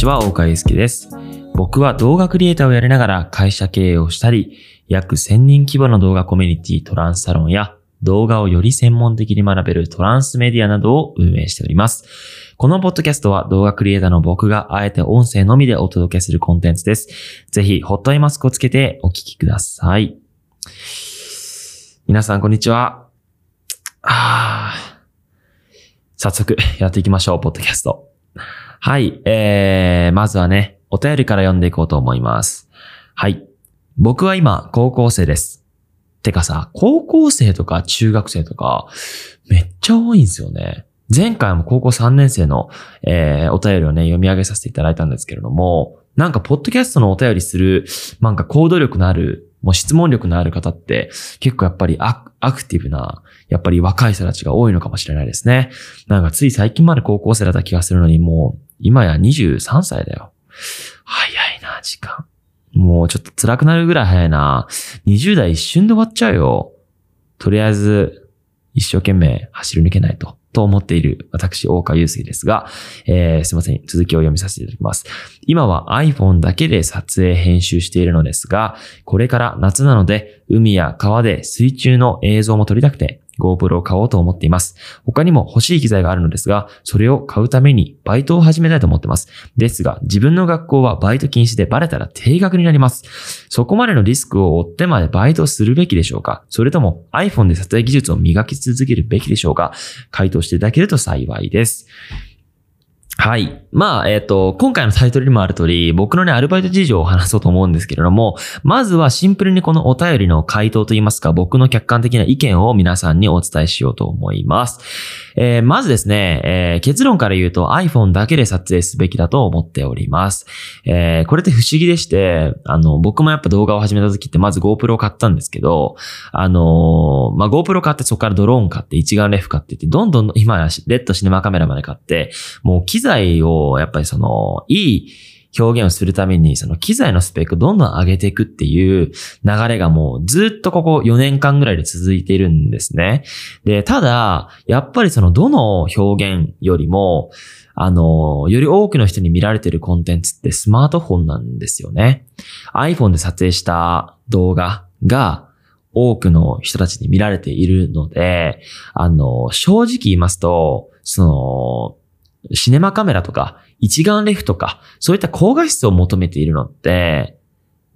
ちは、大岡祐介です。僕は動画クリエイターをやりながら会社経営をしたり、約1000人規模の動画コミュニティトランスサロンや動画をより専門的に学べるトランスメディアなどを運営しております。このポッドキャストは動画クリエイターの僕があえて音声のみでお届けするコンテンツです。ぜひ、ホットアイマスクをつけてお聞きください。皆さん、こんにちは。あ早速、やっていきましょう、ポッドキャスト。はい、えー、まずはね、お便りから読んでいこうと思います。はい。僕は今、高校生です。てかさ、高校生とか中学生とか、めっちゃ多いんですよね。前回も高校3年生の、えー、お便りをね、読み上げさせていただいたんですけれども、なんか、ポッドキャストのお便りする、なんか、行動力のある、もう質問力のある方って、結構やっぱりアアクティブな、やっぱり若い人たちが多いのかもしれないですね。なんか、つい最近まで高校生だった気がするのに、もう、今や23歳だよ。早いな、時間。もうちょっと辛くなるぐらい早いな。20代一瞬で終わっちゃうよ。とりあえず、一生懸命走り抜けないと。と思っている私、大川祐介ですが、えー、すいません。続きを読みさせていただきます。今は iPhone だけで撮影編集しているのですが、これから夏なので、海や川で水中の映像も撮りたくて、GoPro を買おうと思っています。他にも欲しい機材があるのですが、それを買うためにバイトを始めたいと思っています。ですが、自分の学校はバイト禁止でバレたら定額になります。そこまでのリスクを負ってまでバイトするべきでしょうか？それとも iPhone で撮影技術を磨き続けるべきでしょうか？回答していただけると幸いです。はい。まあ、えっ、と、今回のタイトルにもある通り、僕のね、アルバイト事情を話そうと思うんですけれども、まずはシンプルにこのお便りの回答といいますか、僕の客観的な意見を皆さんにお伝えしようと思います。えーまずですね、えー結論から言うと iPhone だけで撮影すべきだと思っております。えーこれって不思議でして、あの、僕もやっぱ動画を始めた時ってまず GoPro を買ったんですけど、あのまあ、GoPro 買ってそこからドローン買って一眼レフ買ってって、どんどん今やレッドシネマカメラまで買って、もう機材をやっぱりその、いい表現をするために、その機材のスペックどんどん上げていくっていう流れがもうずっとここ4年間ぐらいで続いているんですね。で、ただ、やっぱりそのどの表現よりも、あの、より多くの人に見られているコンテンツってスマートフォンなんですよね。iPhone で撮影した動画が多くの人たちに見られているので、あの、正直言いますと、その、シネマカメラとか、一眼レフとか、そういった高画質を求めているのって、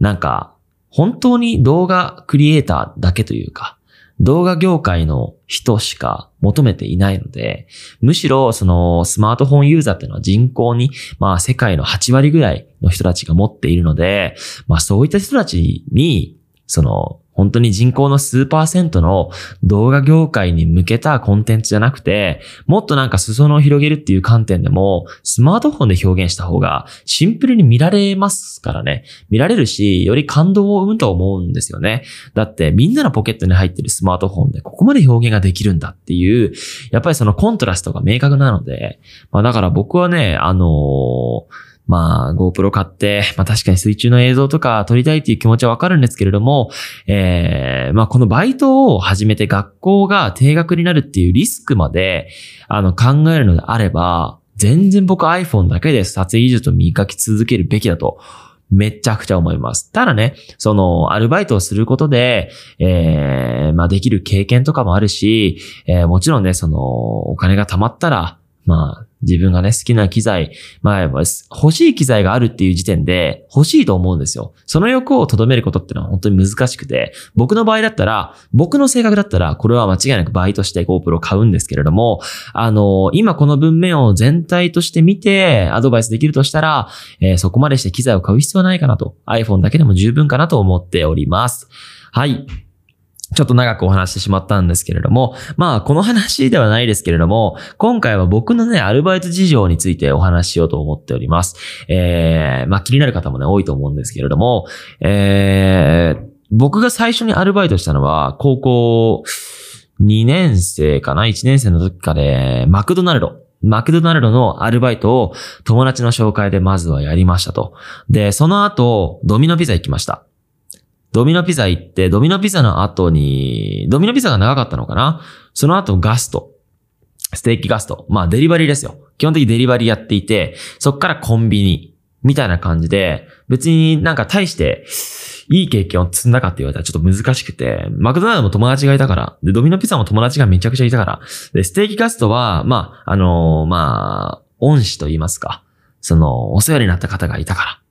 なんか、本当に動画クリエイターだけというか、動画業界の人しか求めていないので、むしろそのスマートフォンユーザーっていうのは人口に、まあ世界の8割ぐらいの人たちが持っているので、まあそういった人たちに、その本当に人口の数パーセントの動画業界に向けたコンテンツじゃなくて、もっとなんか裾野を広げるっていう観点でも、スマートフォンで表現した方がシンプルに見られますからね。見られるし、より感動を生むと思うんですよね。だってみんなのポケットに入ってるスマートフォンでここまで表現ができるんだっていう、やっぱりそのコントラストが明確なので、まあだから僕はね、あのーまあ GoPro 買って、まあ確かに水中の映像とか撮りたいっていう気持ちはわかるんですけれども、えー、まあこのバイトを始めて学校が定額になるっていうリスクまで、あの考えるのであれば、全然僕 iPhone だけで撮影技術を磨き続けるべきだとめちゃくちゃ思います。ただね、その、アルバイトをすることで、えー、まあできる経験とかもあるし、えーもちろんね、その、お金が貯まったら、まあ、自分がね、好きな機材、まあ、欲しい機材があるっていう時点で欲しいと思うんですよ。その欲を留めることってのは本当に難しくて、僕の場合だったら、僕の性格だったら、これは間違いなくバイトして GoPro を買うんですけれども、あの、今この文面を全体として見てアドバイスできるとしたら、えーそこまでして機材を買う必要はないかなと、iPhone だけでも十分かなと思っております。はい。ちょっと長くお話してしまったんですけれども、まあ、この話ではないですけれども、今回は僕のね、アルバイト事情についてお話ししようと思っております。えー、まあ、気になる方もね、多いと思うんですけれども、えー、僕が最初にアルバイトしたのは、高校2年生かな ?1 年生の時かで、マクドナルド。マクドナルドのアルバイトを友達の紹介でまずはやりましたと。で、その後、ドミノピザ行きました。ドミノピザ行って、ドミノピザの後に、ドミノピザが長かったのかな？その後ガスト。ステーキガスト。まあデリバリーですよ。基本的にデリバリーやっていて、そっからコンビニ。みたいな感じで、別になんか大して、いい経験を積んだかって言われたらちょっと難しくて、マクドナルドも友達がいたから、で、ドミノピザも友達がめちゃくちゃいたから、で、ステーキガストは、まあ、あのー、まあ、恩師と言いますか、その、お世話になった方がいたから。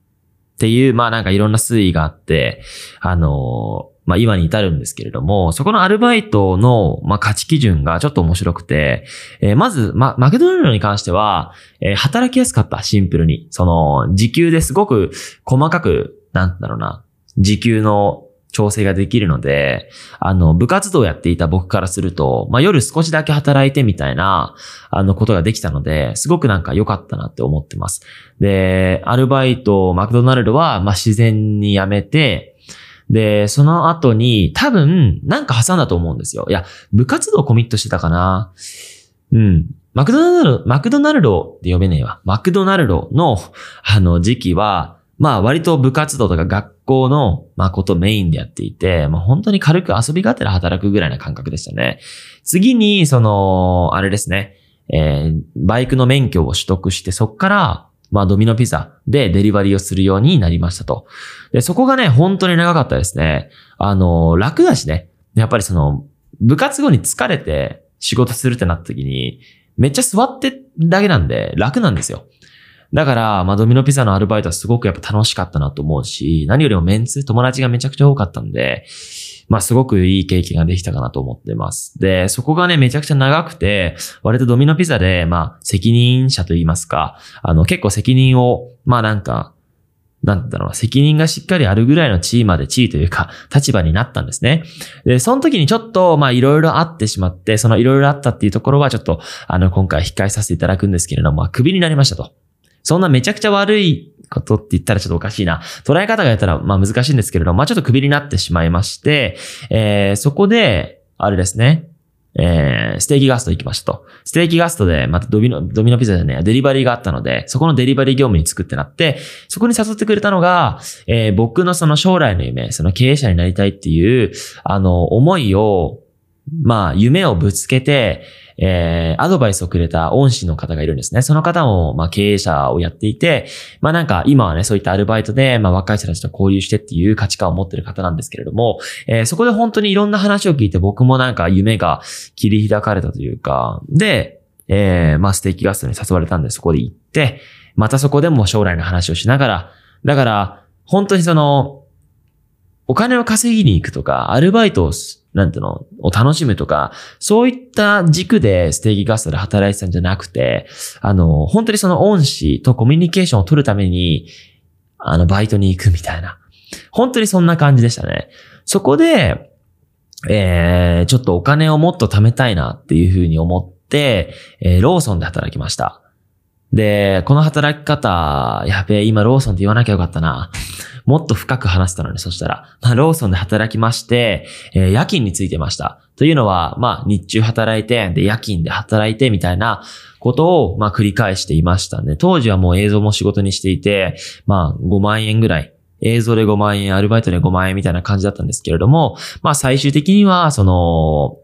っていう、まあなんかいろんな推移があって、あのー、まあ今に至るんですけれども、そこのアルバイトの、まあ価値基準がちょっと面白くて、えー、まず、ま、マクドナルドに関しては、えー、働きやすかった、シンプルに。その、時給ですごく細かく、なんだろうな、時給の調整ができるので、あの、部活動をやっていた僕からすると、まあ、夜少しだけ働いてみたいな、あの、ことができたので、すごくなんか良かったなって思ってます。で、アルバイト、マクドナルドは、まあ、自然に辞めて、で、その後に、多分、なんか挟んだと思うんですよ。いや、部活動コミットしてたかな。うん。マクドナルド、マクドナルドって呼べねえわ。マクドナルドの、あの、時期は、まあ割と部活動とか学校の、まあことメインでやっていて、まあ本当に軽く遊びがてら働くぐらいな感覚でしたね。次に、その、あれですね、えー、バイクの免許を取得して、そっから、まあドミノピザでデリバリーをするようになりましたと。で、そこがね、本当に長かったですね。あの、楽だしね。やっぱりその、部活後に疲れて仕事するってなった時に、めっちゃ座ってだけなんで楽なんですよ。だから、まあ、ドミノピザのアルバイトはすごくやっぱ楽しかったなと思うし、何よりもメンツ、友達がめちゃくちゃ多かったんで、まあ、すごくいい経験ができたかなと思ってます。で、そこがね、めちゃくちゃ長くて、割とドミノピザで、まあ、責任者と言いますか、あの、結構責任を、まあなんか、なんだろう、責任がしっかりあるぐらいの地位まで、地位というか、立場になったんですね。で、その時にちょっと、まあ、いろいろあってしまって、そのいろいろあったっていうところは、ちょっと、あの、今回控えさせていただくんですけれども、まあ、クビになりましたと。そんなめちゃくちゃ悪いことって言ったらちょっとおかしいな。捉え方がやったらまあ難しいんですけれど、まあちょっとクビになってしまいまして、えー、そこで、あれですね、えー、ステーキガスト行きましたと。ステーキガストで、またドミノ、ドミノピザでね、デリバリーがあったので、そこのデリバリー業務に作ってなって、そこに誘ってくれたのが、えー、僕のその将来の夢、その経営者になりたいっていう、あの、思いを、まあ、夢をぶつけて、えー、アドバイスをくれた恩師の方がいるんですね。その方も、まあ、経営者をやっていて、まあ、なんか、今はね、そういったアルバイトで、まあ、若い人たちと交流してっていう価値観を持ってる方なんですけれども、えー、そこで本当にいろんな話を聞いて、僕もなんか夢が切り開かれたというか、で、えー、まあ、ステーキガストに誘われたんで、そこで行って、またそこでも将来の話をしながら、だから、本当にその、お金を稼ぎに行くとか、アルバイトをなんていうの、を楽しむとか、そういった軸でステーキガストで働いてたんじゃなくて、あの、本当にその恩師とコミュニケーションを取るために、あの、バイトに行くみたいな。本当にそんな感じでしたね。そこで、えー、ちょっとお金をもっと貯めたいなっていうふうに思って、えー、ローソンで働きました。で、この働き方、やべえ、今ローソンって言わなきゃよかったな。もっと深く話したのに、そしたら、まあ、ローソンで働きまして、えー、夜勤についてました。というのは、まあ、日中働いて、で、夜勤で働いて、みたいなことを、まあ、繰り返していましたね。当時はもう映像も仕事にしていて、まあ、5万円ぐらい。映像で5万円、アルバイトで5万円みたいな感じだったんですけれども、まあ、最終的には、その、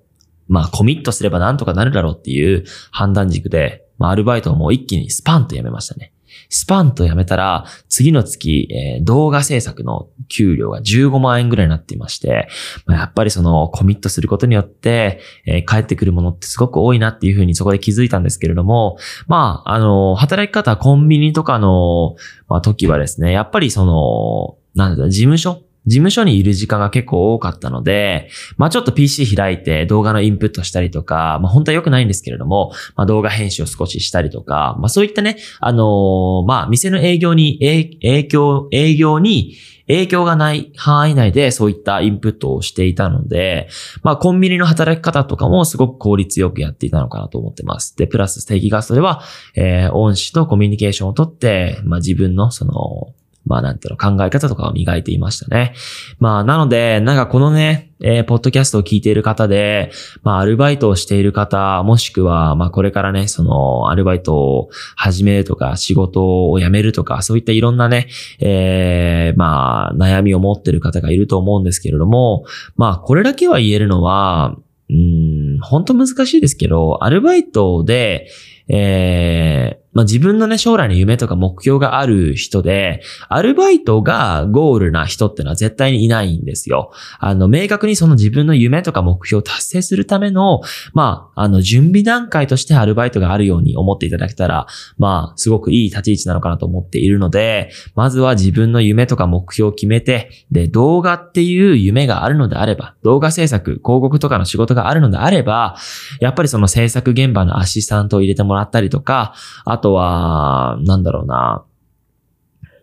まあ、コミットすればなんとかなるだろうっていう判断軸で、まあ、アルバイトをもう一気にスパンと辞めましたね。スパンとやめたら、次の月、えー、動画制作の給料が15万円ぐらいになっていまして、まあ、やっぱりそのコミットすることによって、えー、帰ってくるものってすごく多いなっていうふうにそこで気づいたんですけれども、まあ、あの、働き方、コンビニとかの、まあ、時はですね、やっぱりその、なんだ、事務所事務所にいる時間が結構多かったので、まあちょっと PC 開いて動画のインプットしたりとか、まあ本当は良くないんですけれども、まあ動画編集を少ししたりとか、まあそういったね、あのー、まあ店の営業に、影響、営業に影響がない範囲内でそういったインプットをしていたので、まあコンビニの働き方とかもすごく効率よくやっていたのかなと思ってます。で、プラスステーキガストでは、えー、恩師とコミュニケーションをとって、まあ自分のその、まあなんていうの、考え方とかを磨いていましたね。まあなので、なんかこのね、えー、ポッドキャストを聞いている方で、まあアルバイトをしている方、もしくは、まあこれからね、そのアルバイトを始めるとか、仕事を辞めるとか、そういったいろんなね、えー、まあ悩みを持っている方がいると思うんですけれども、まあこれだけは言えるのは、うん、本当難しいですけど、アルバイトで、えー、まあ、自分のね、将来の夢とか目標がある人で、アルバイトがゴールな人ってのは絶対にいないんですよ。あの、明確にその自分の夢とか目標を達成するための、まあ、あの、準備段階としてアルバイトがあるように思っていただけたら、まあ、すごくいい立ち位置なのかなと思っているので、まずは自分の夢とか目標を決めて、で、動画っていう夢があるのであれば、動画制作、広告とかの仕事があるのであれば、やっぱりその制作現場のアシスタントを入れてもらったりとか、あとは、なんだろうな。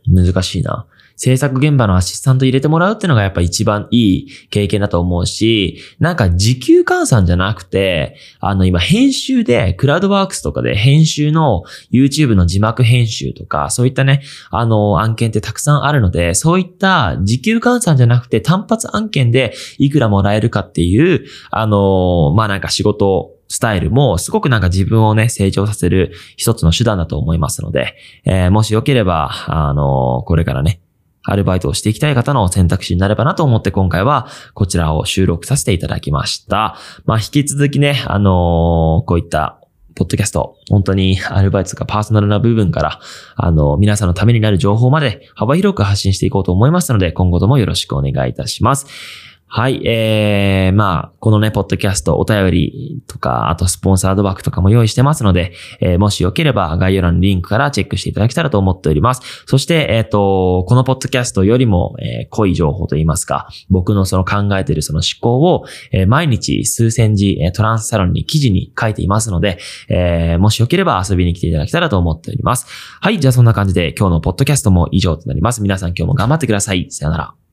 難しいな。制作現場のアシスタント入れてもらうってのがやっぱ一番いい経験だと思うし、なんか時給換算じゃなくて、あの今編集で、クラウドワークスとかで編集の YouTube の字幕編集とか、そういったね、あの案件ってたくさんあるので、そういった時給換算じゃなくて単発案件でいくらもらえるかっていう、あの、まあなんか仕事スタイルもすごくなんか自分をね、成長させる一つの手段だと思いますので、えー、もしよければ、あのこれからね、アルバイトをしていきたい方の選択肢になればなと思って今回はこちらを収録させていただきました。まあ引き続きね、あの、こういったポッドキャスト、本当にアルバイトとかパーソナルな部分から、あの、皆さんのためになる情報まで幅広く発信していこうと思いますので、今後ともよろしくお願いいたします。はい、えー、まあ、このね、ポッドキャスト、お便りとか、あとスポンサードバックとかも用意してますので、えー、もしよければ概要欄のリンクからチェックしていただけたらと思っております。そして、えっ、ー、と、このポッドキャストよりも、えー、濃い情報といいますか、僕のその考えているその思考を、えー、毎日数千字、トランスサロンに記事に書いていますので、えー、もしよければ遊びに来ていただけたらと思っております。はい、じゃあそんな感じで今日のポッドキャストも以上となります。皆さん今日も頑張ってください。さよなら。